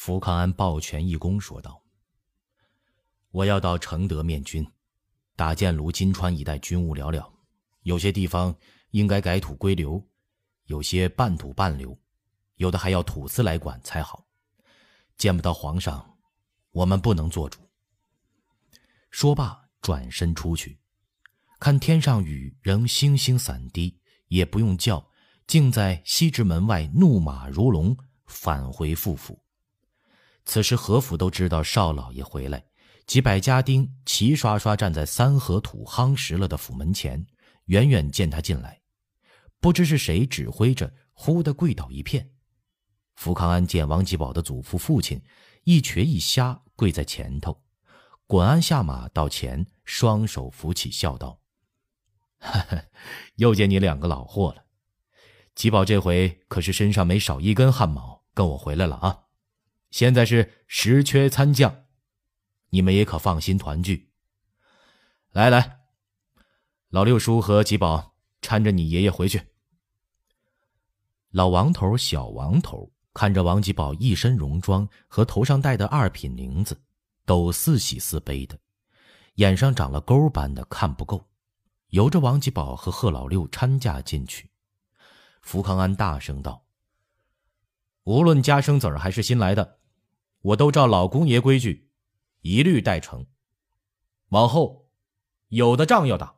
福康安抱拳一躬，说道：“我要到承德面军，大建炉、金川一带军务寥寥，有些地方应该改土归流，有些半土半流，有的还要土司来管才好。见不到皇上，我们不能做主。”说罢，转身出去，看天上雨仍星星散滴，也不用叫，竟在西直门外怒马如龙，返回傅府。此时，何府都知道少老爷回来，几百家丁齐刷刷站在三合土夯实了的府门前，远远见他进来，不知是谁指挥着，忽的跪倒一片。福康安见王吉宝的祖父父亲一瘸一瞎跪在前头，滚鞍下马到前，双手扶起，笑道：“ 哈哈又见你两个老货了，吉宝这回可是身上没少一根汗毛，跟我回来了啊！”现在是实缺参将，你们也可放心团聚。来来，老六叔和吉宝搀着你爷爷回去。老王头、小王头看着王吉宝一身戎装和头上戴的二品铃子，都似喜似悲的，眼上长了沟般的看不够，由着王吉宝和贺老六搀驾进去。福康安大声道：“无论家生子儿还是新来的。”我都照老公爷规矩，一律待成。往后，有的仗要打。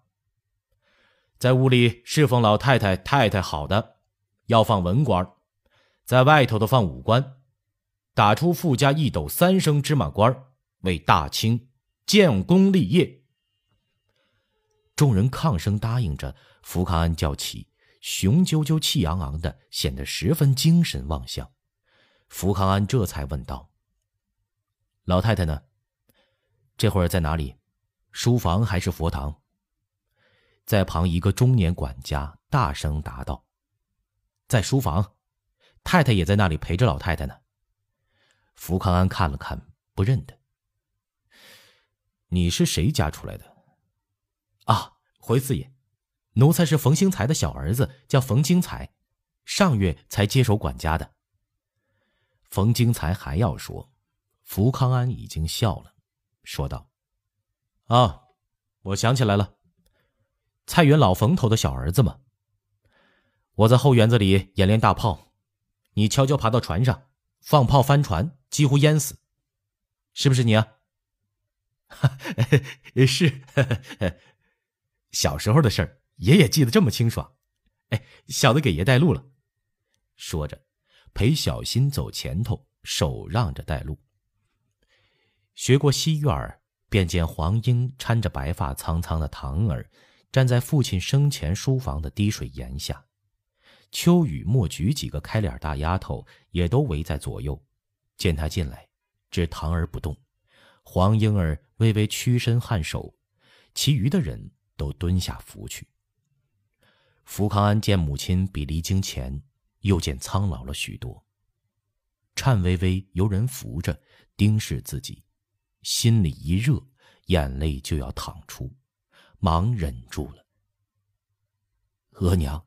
在屋里侍奉老太太、太太好的，要放文官；在外头的放武官。打出富家一斗三升芝麻官，为大清建功立业。众人抗声答应着。福康安叫起，雄赳赳、气昂昂的，显得十分精神旺相。福康安这才问道。老太太呢？这会儿在哪里？书房还是佛堂？在旁一个中年管家大声答道：“在书房，太太也在那里陪着老太太呢。”福康安看了看，不认得。你是谁家出来的？啊，回四爷，奴才是冯兴才的小儿子，叫冯兴才，上月才接手管家的。冯京才还要说。福康安已经笑了，说道：“啊，我想起来了，菜园老冯头的小儿子嘛。我在后园子里演练大炮，你悄悄爬到船上，放炮翻船，几乎淹死，是不是你啊？”“ 是，小时候的事儿，爷爷记得这么清爽。哎，小的给爷带路了。”说着，陪小新走前头，手让着带路。学过西院，便见黄英搀着白发苍苍的堂儿，站在父亲生前书房的滴水檐下。秋雨、墨菊几个开脸大丫头也都围在左右。见他进来，只堂儿不动，黄英儿微微屈身颔首，其余的人都蹲下扶去。福康安见母亲比离京前又见苍老了许多，颤巍巍由人扶着，盯视自己。心里一热，眼泪就要淌出，忙忍住了。额娘。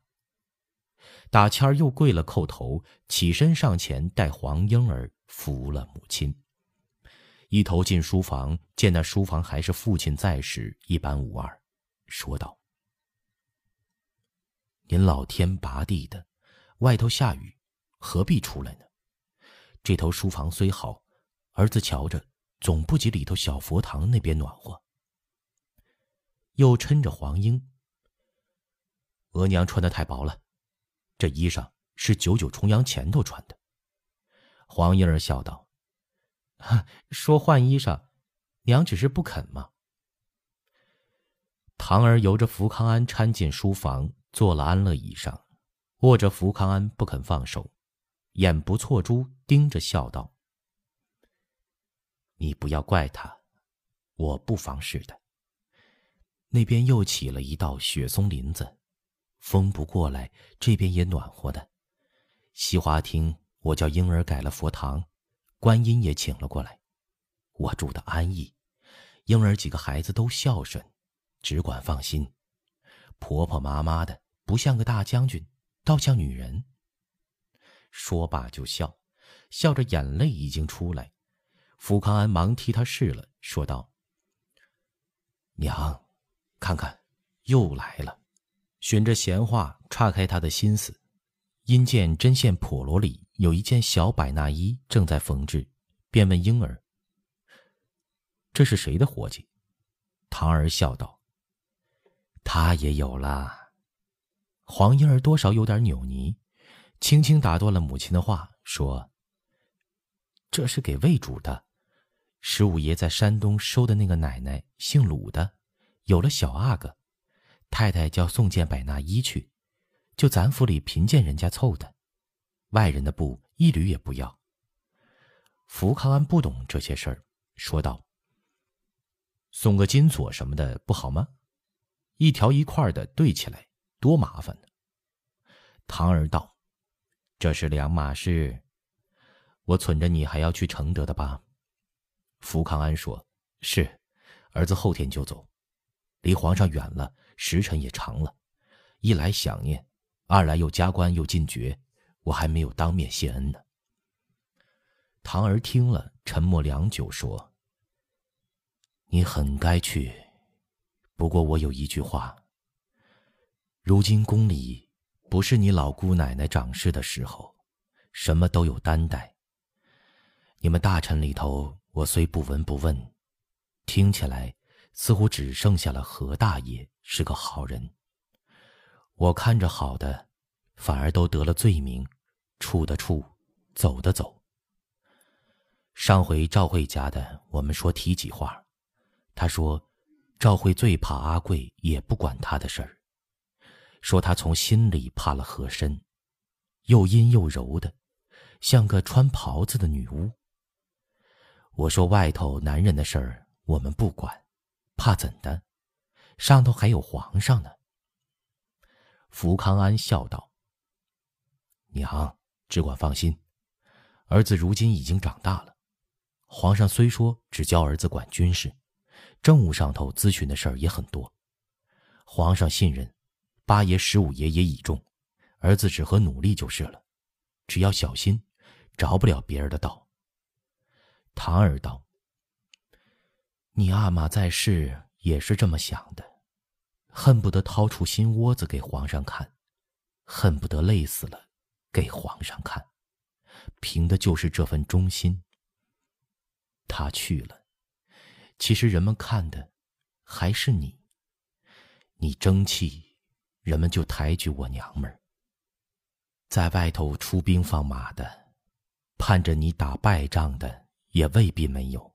打谦儿又跪了叩头，起身上前带黄莺儿扶了母亲，一头进书房，见那书房还是父亲在时一般无二，说道：“您老天拔地的，外头下雨，何必出来呢？这头书房虽好，儿子瞧着。”总不及里头小佛堂那边暖和。又抻着黄英。额娘穿的太薄了，这衣裳是九九重阳前头穿的。黄莺儿笑道：“说换衣裳，娘只是不肯嘛。”堂儿由着福康安搀进书房，坐了安乐椅上，握着福康安不肯放手，眼不错珠盯着笑道。你不要怪他，我不妨事的。那边又起了一道雪松林子，风不过来，这边也暖和的。西华厅，我叫婴儿改了佛堂，观音也请了过来，我住的安逸。婴儿几个孩子都孝顺，只管放心。婆婆妈妈的，不像个大将军，倒像女人。说罢就笑，笑着眼泪已经出来。福康安忙替他试了，说道：“娘，看看，又来了。”循着闲话岔开他的心思，因见针线笸箩里有一件小百纳衣正在缝制，便问婴儿：“这是谁的活计？”唐儿笑道：“他也有了。”黄莺儿多少有点扭捏，轻轻打断了母亲的话，说：“这是给魏主的。十五爷在山东收的那个奶奶姓鲁的，有了小阿哥。”太太叫送件百纳衣去，就咱府里贫贱人家凑的，外人的布一缕也不要。福康安不懂这些事儿，说道：“送个金锁什么的不好吗？一条一块的对起来多麻烦呢。”唐儿道：“这是两码事，我存着你还要去承德的吧？”福康安说：“是，儿子后天就走，离皇上远了。”时辰也长了，一来想念，二来又加官又进爵，我还没有当面谢恩呢。唐儿听了，沉默良久，说：“你很该去，不过我有一句话。如今宫里不是你老姑奶奶掌事的时候，什么都有担待。你们大臣里头，我虽不闻不问，听起来似乎只剩下了何大爷。”是个好人，我看着好的，反而都得了罪名，处的处，走的走。上回赵慧家的，我们说提几话，他说，赵慧最怕阿贵，也不管他的事儿，说他从心里怕了和珅，又阴又柔的，像个穿袍子的女巫。我说外头男人的事儿我们不管，怕怎的？上头还有皇上呢。福康安笑道：“娘只管放心，儿子如今已经长大了。皇上虽说只教儿子管军事，政务上头咨询的事儿也很多。皇上信任，八爷、十五爷也倚重，儿子只和努力就是了。只要小心，着不了别人的道。”唐儿道：“你阿玛在世。”也是这么想的，恨不得掏出心窝子给皇上看，恨不得累死了给皇上看，凭的就是这份忠心。他去了，其实人们看的还是你。你争气，人们就抬举我娘们儿。在外头出兵放马的，盼着你打败仗的也未必没有。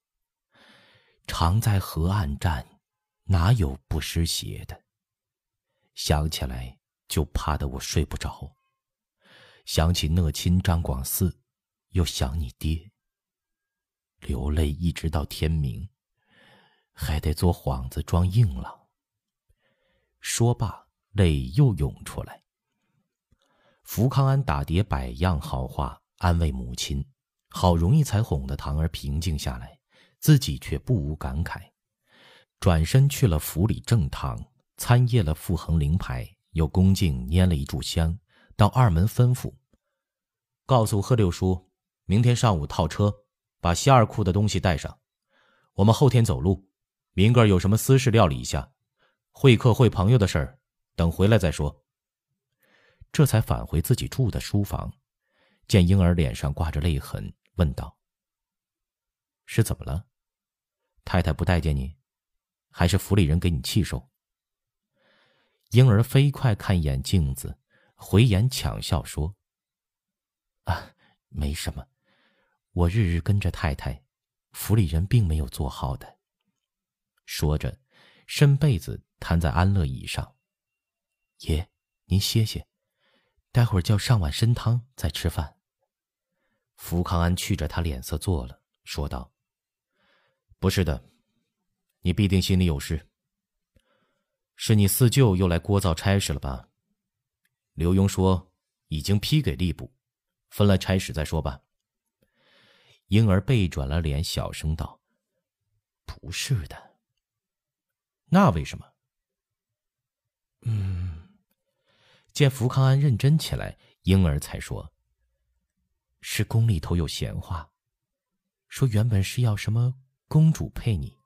常在河岸站。哪有不湿鞋的？想起来就怕得我睡不着。想起讷亲张广嗣，又想你爹。流泪一直到天明，还得做幌子装硬朗。说罢，泪又涌出来。福康安打叠百样好话安慰母亲，好容易才哄得唐儿平静下来，自己却不无感慨。转身去了府里正堂，参谒了傅恒灵牌，又恭敬拈了一炷香，到二门吩咐：“告诉贺六叔，明天上午套车，把西二库的东西带上。我们后天走路，明个有什么私事料理一下，会客会朋友的事儿，等回来再说。”这才返回自己住的书房，见婴儿脸上挂着泪痕，问道：“是怎么了？太太不待见你？”还是府里人给你气受。婴儿飞快看一眼镜子，回眼抢笑说：“啊，没什么，我日日跟着太太，府里人并没有做好的。”说着，伸被子瘫在安乐椅上。爷，您歇歇，待会儿叫上碗参汤再吃饭。福康安觑着他脸色坐了，说道：“不是的。”你必定心里有事。是你四舅又来聒噪差事了吧？刘墉说已经批给吏部，分了差使再说吧。婴儿背转了脸，小声道：“不是的。”那为什么？嗯。见福康安认真起来，婴儿才说：“是宫里头有闲话，说原本是要什么公主配你，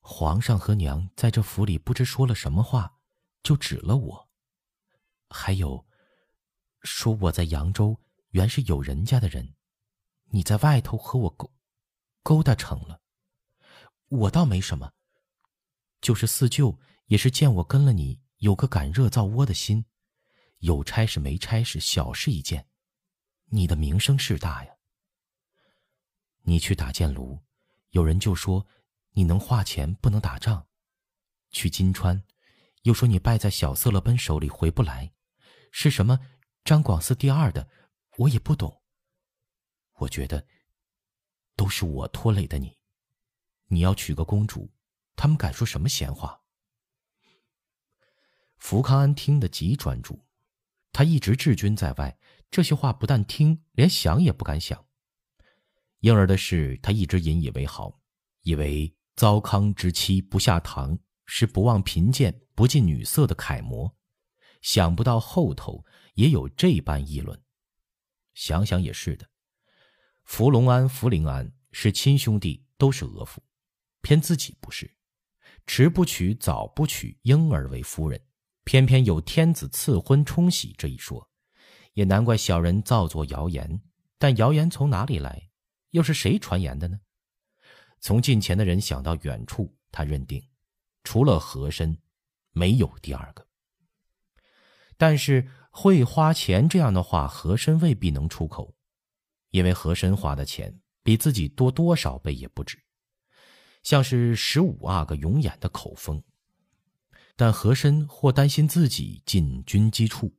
皇上和娘在这府里不知说了什么话，就指了我。还有，说我在扬州原是有人家的人，你在外头和我勾勾搭成了。我倒没什么，就是四舅也是见我跟了你，有个赶热造窝的心，有差事没差事，小事一件。你的名声是大呀。你去打箭炉，有人就说你能化钱，不能打仗；去金川，又说你败在小色勒奔手里回不来，是什么张广嗣第二的，我也不懂。我觉得都是我拖累的你。你要娶个公主，他们敢说什么闲话？福康安听得极专注，他一直治军在外。这些话不但听，连想也不敢想。婴儿的事，他一直引以为豪，以为糟糠之妻不下堂，是不忘贫贱、不近女色的楷模。想不到后头也有这般议论。想想也是的，福隆安、福临安是亲兄弟，都是额驸，偏自己不是，迟不娶、早不娶婴儿为夫人，偏偏有天子赐婚冲喜这一说。也难怪小人造作谣言，但谣言从哪里来？又是谁传言的呢？从近前的人想到远处，他认定，除了和珅，没有第二个。但是会花钱这样的话，和珅未必能出口，因为和珅花的钱比自己多多少倍也不止，像是十五阿哥永远的口风。但和珅或担心自己进军机处。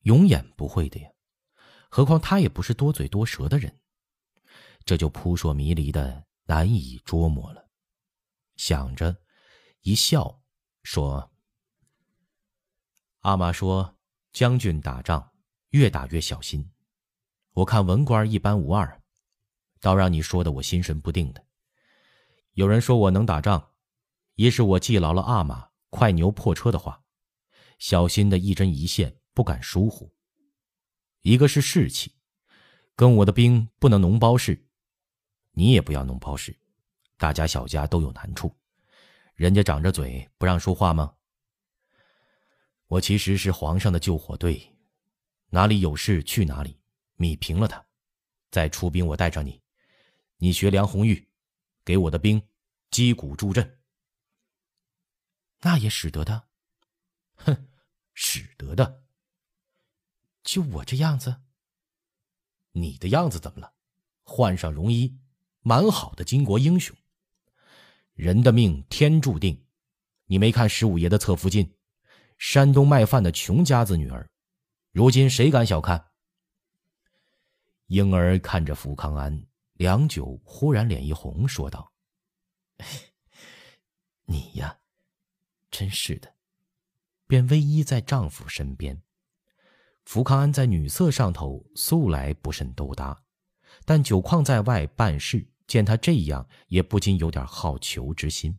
永远不会的呀，何况他也不是多嘴多舌的人，这就扑朔迷离的难以捉摸了。想着，一笑，说：“阿玛说，将军打仗越打越小心，我看文官一般无二，倒让你说的我心神不定的。有人说我能打仗，一是我记牢了阿玛快牛破车的话，小心的一针一线。”不敢疏忽。一个是士气，跟我的兵不能脓包式，你也不要脓包式，大家小家都有难处，人家长着嘴不让说话吗？我其实是皇上的救火队，哪里有事去哪里，米平了他，再出兵我带上你，你学梁红玉，给我的兵击鼓助阵，那也使得的，哼，使得的。就我这样子，你的样子怎么了？换上绒衣，蛮好的巾帼英雄。人的命天注定，你没看十五爷的侧福晋，山东卖饭的穷家子女儿，如今谁敢小看？婴儿看着福康安，良久，忽然脸一红，说道：“你呀，真是的。”便偎依在丈夫身边。福康安在女色上头素来不甚兜搭，但久旷在外办事，见他这样，也不禁有点好求之心。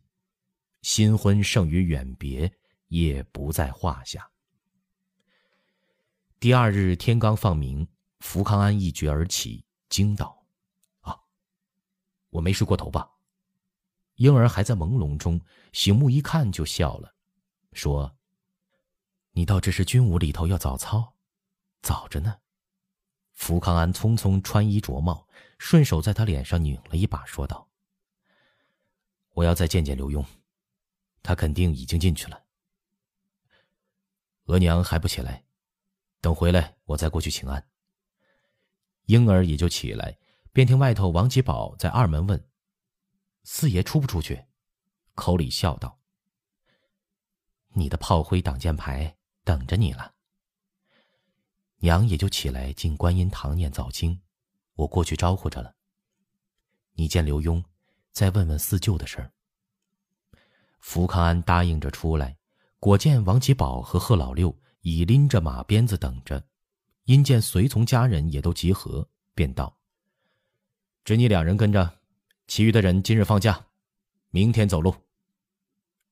新婚胜于远别，也不在话下。第二日天刚放明，福康安一觉而起，惊道：“啊，我没睡过头吧？”婴儿还在朦胧中，醒目一看就笑了，说：“你道这是军伍里头要早操？”早着呢，福康安匆匆穿衣着帽，顺手在他脸上拧了一把，说道：“我要再见见刘墉，他肯定已经进去了。额娘还不起来，等回来我再过去请安。”婴儿也就起来，便听外头王吉宝在二门问：“四爷出不出去？”口里笑道：“你的炮灰挡箭牌等着你了。”娘也就起来进观音堂念早经，我过去招呼着了。你见刘墉，再问问四舅的事儿。福康安答应着出来，果见王吉宝和贺老六已拎着马鞭子等着，因见随从家人也都集合，便道：“只你两人跟着，其余的人今日放假，明天走路。”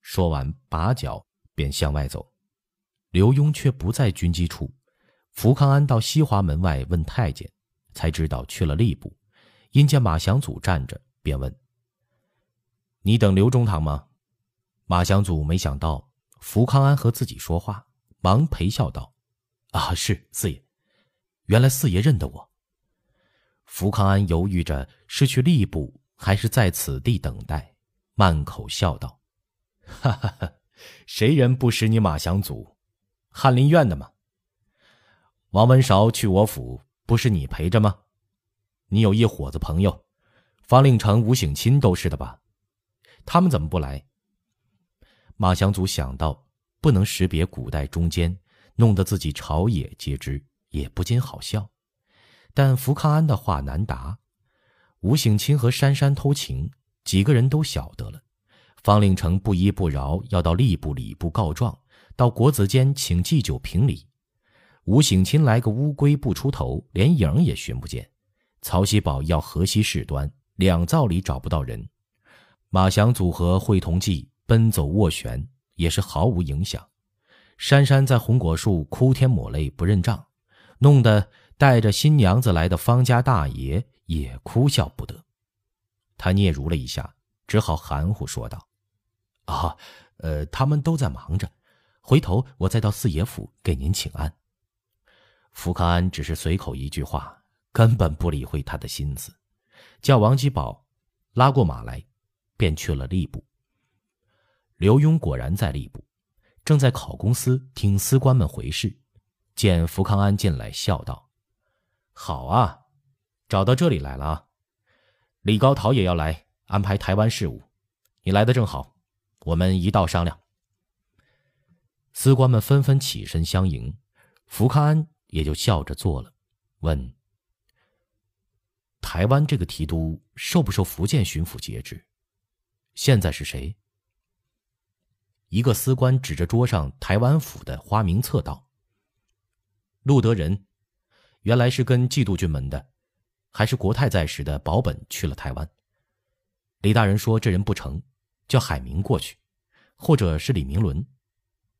说完，拔脚便向外走。刘墉却不在军机处。福康安到西华门外问太监，才知道去了吏部。因见马祥祖站着，便问：“你等刘中堂吗？”马祥祖没想到福康安和自己说话，忙陪笑道：“啊，是四爷。原来四爷认得我。”福康安犹豫着是去吏部还是在此地等待，慢口笑道：“ 哈哈哈，谁人不识你马祥祖？翰林院的吗？王文韶去我府，不是你陪着吗？你有一伙子朋友，方令成、吴醒钦都是的吧？他们怎么不来？”马祥祖想到不能识别古代中间，弄得自己朝野皆知，也不禁好笑。但福康安的话难答。吴醒钦和珊珊偷情，几个人都晓得了。方令成不依不饶，要到吏部、礼部告状，到国子监请祭酒评理。吴醒钦来个乌龟不出头，连影也寻不见。曹锡宝要河西事端，两造里找不到人。马祥祖和惠同济。奔走斡旋也是毫无影响。珊珊在红果树哭天抹泪不认账，弄得带着新娘子来的方家大爷也哭笑不得。他嗫嚅了一下，只好含糊说道：“啊，呃，他们都在忙着，回头我再到四爷府给您请安。”福康安只是随口一句话，根本不理会他的心思，叫王吉宝拉过马来，便去了吏部。刘墉果然在吏部，正在考公司听司官们回事，见福康安进来，笑道：“好啊，找到这里来了啊！李高陶也要来安排台湾事务，你来的正好，我们一道商量。”司官们纷纷起身相迎，福康安也就笑着坐了，问：“台湾这个提督受不受福建巡抚节制？现在是谁？”一个司官指着桌上台湾府的花名册道：“陆德仁，原来是跟季度军门的，还是国泰在时的保本去了台湾。李大人说这人不成，叫海明过去，或者是李明伦。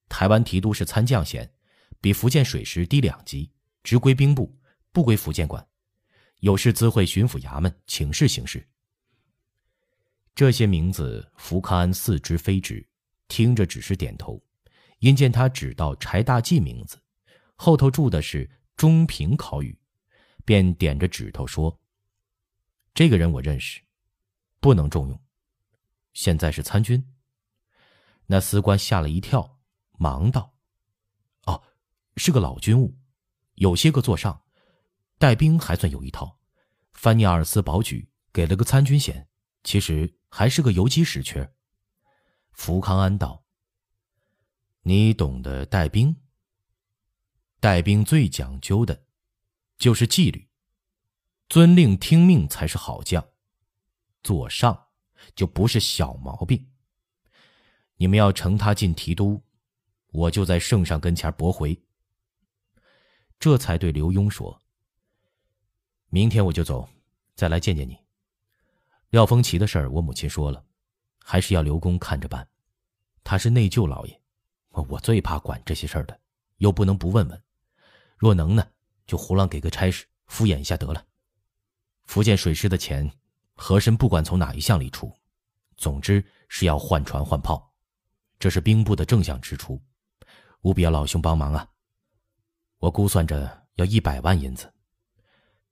台湾提督是参将衔，比福建水师低两级，直归兵部，不归福建管。有事自会巡抚衙门请示行事。这些名字，福康安似知非知。”听着，只是点头。因见他指到柴大济名字，后头注的是中平考语，便点着指头说：“这个人我认识，不能重用。现在是参军。”那司官吓了一跳，忙道：“哦，是个老军务，有些个座上，带兵还算有一套。范尼尔斯保举给了个参军衔，其实还是个游击使缺。”福康安道：“你懂得带兵？带兵最讲究的，就是纪律，遵令听命才是好将。做上就不是小毛病。你们要呈他进提督，我就在圣上跟前驳回。这才对刘墉说：明天我就走，再来见见你。廖丰奇的事儿，我母亲说了。”还是要刘公看着办，他是内疚老爷，我最怕管这些事儿的，又不能不问问。若能呢，就胡乱给个差事，敷衍一下得了。福建水师的钱，和珅不管从哪一项里出，总之是要换船换炮，这是兵部的正向支出，务必要老兄帮忙啊！我估算着要一百万银子，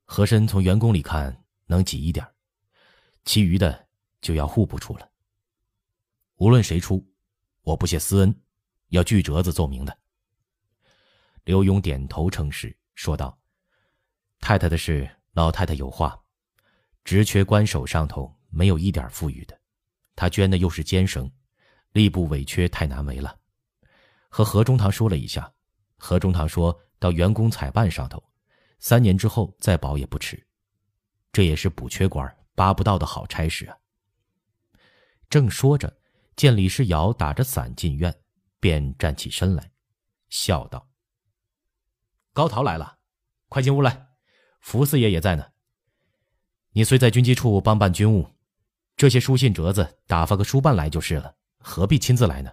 和珅从员工里看能挤一点，其余的就要户部出了。无论谁出，我不谢私恩，要锯折子奏明的。刘墉点头称是，说道：“太太的事，老太太有话。职缺官手上头没有一点富裕的，他捐的又是监生，吏部委缺太难为了。和何中堂说了一下，何中堂说到员工采办上头，三年之后再保也不迟。这也是补缺官扒不到的好差事啊。”正说着。见李世尧打着伞进院，便站起身来，笑道：“高陶来了，快进屋来。福四爷也在呢。你虽在军机处帮办军务，这些书信折子打发个书办来就是了，何必亲自来呢？”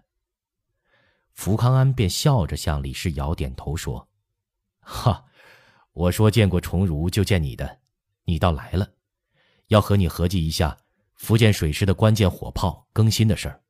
福康安便笑着向李世尧点头说：“哈，我说见过崇儒就见你的，你倒来了，要和你合计一下福建水师的关键火炮更新的事儿。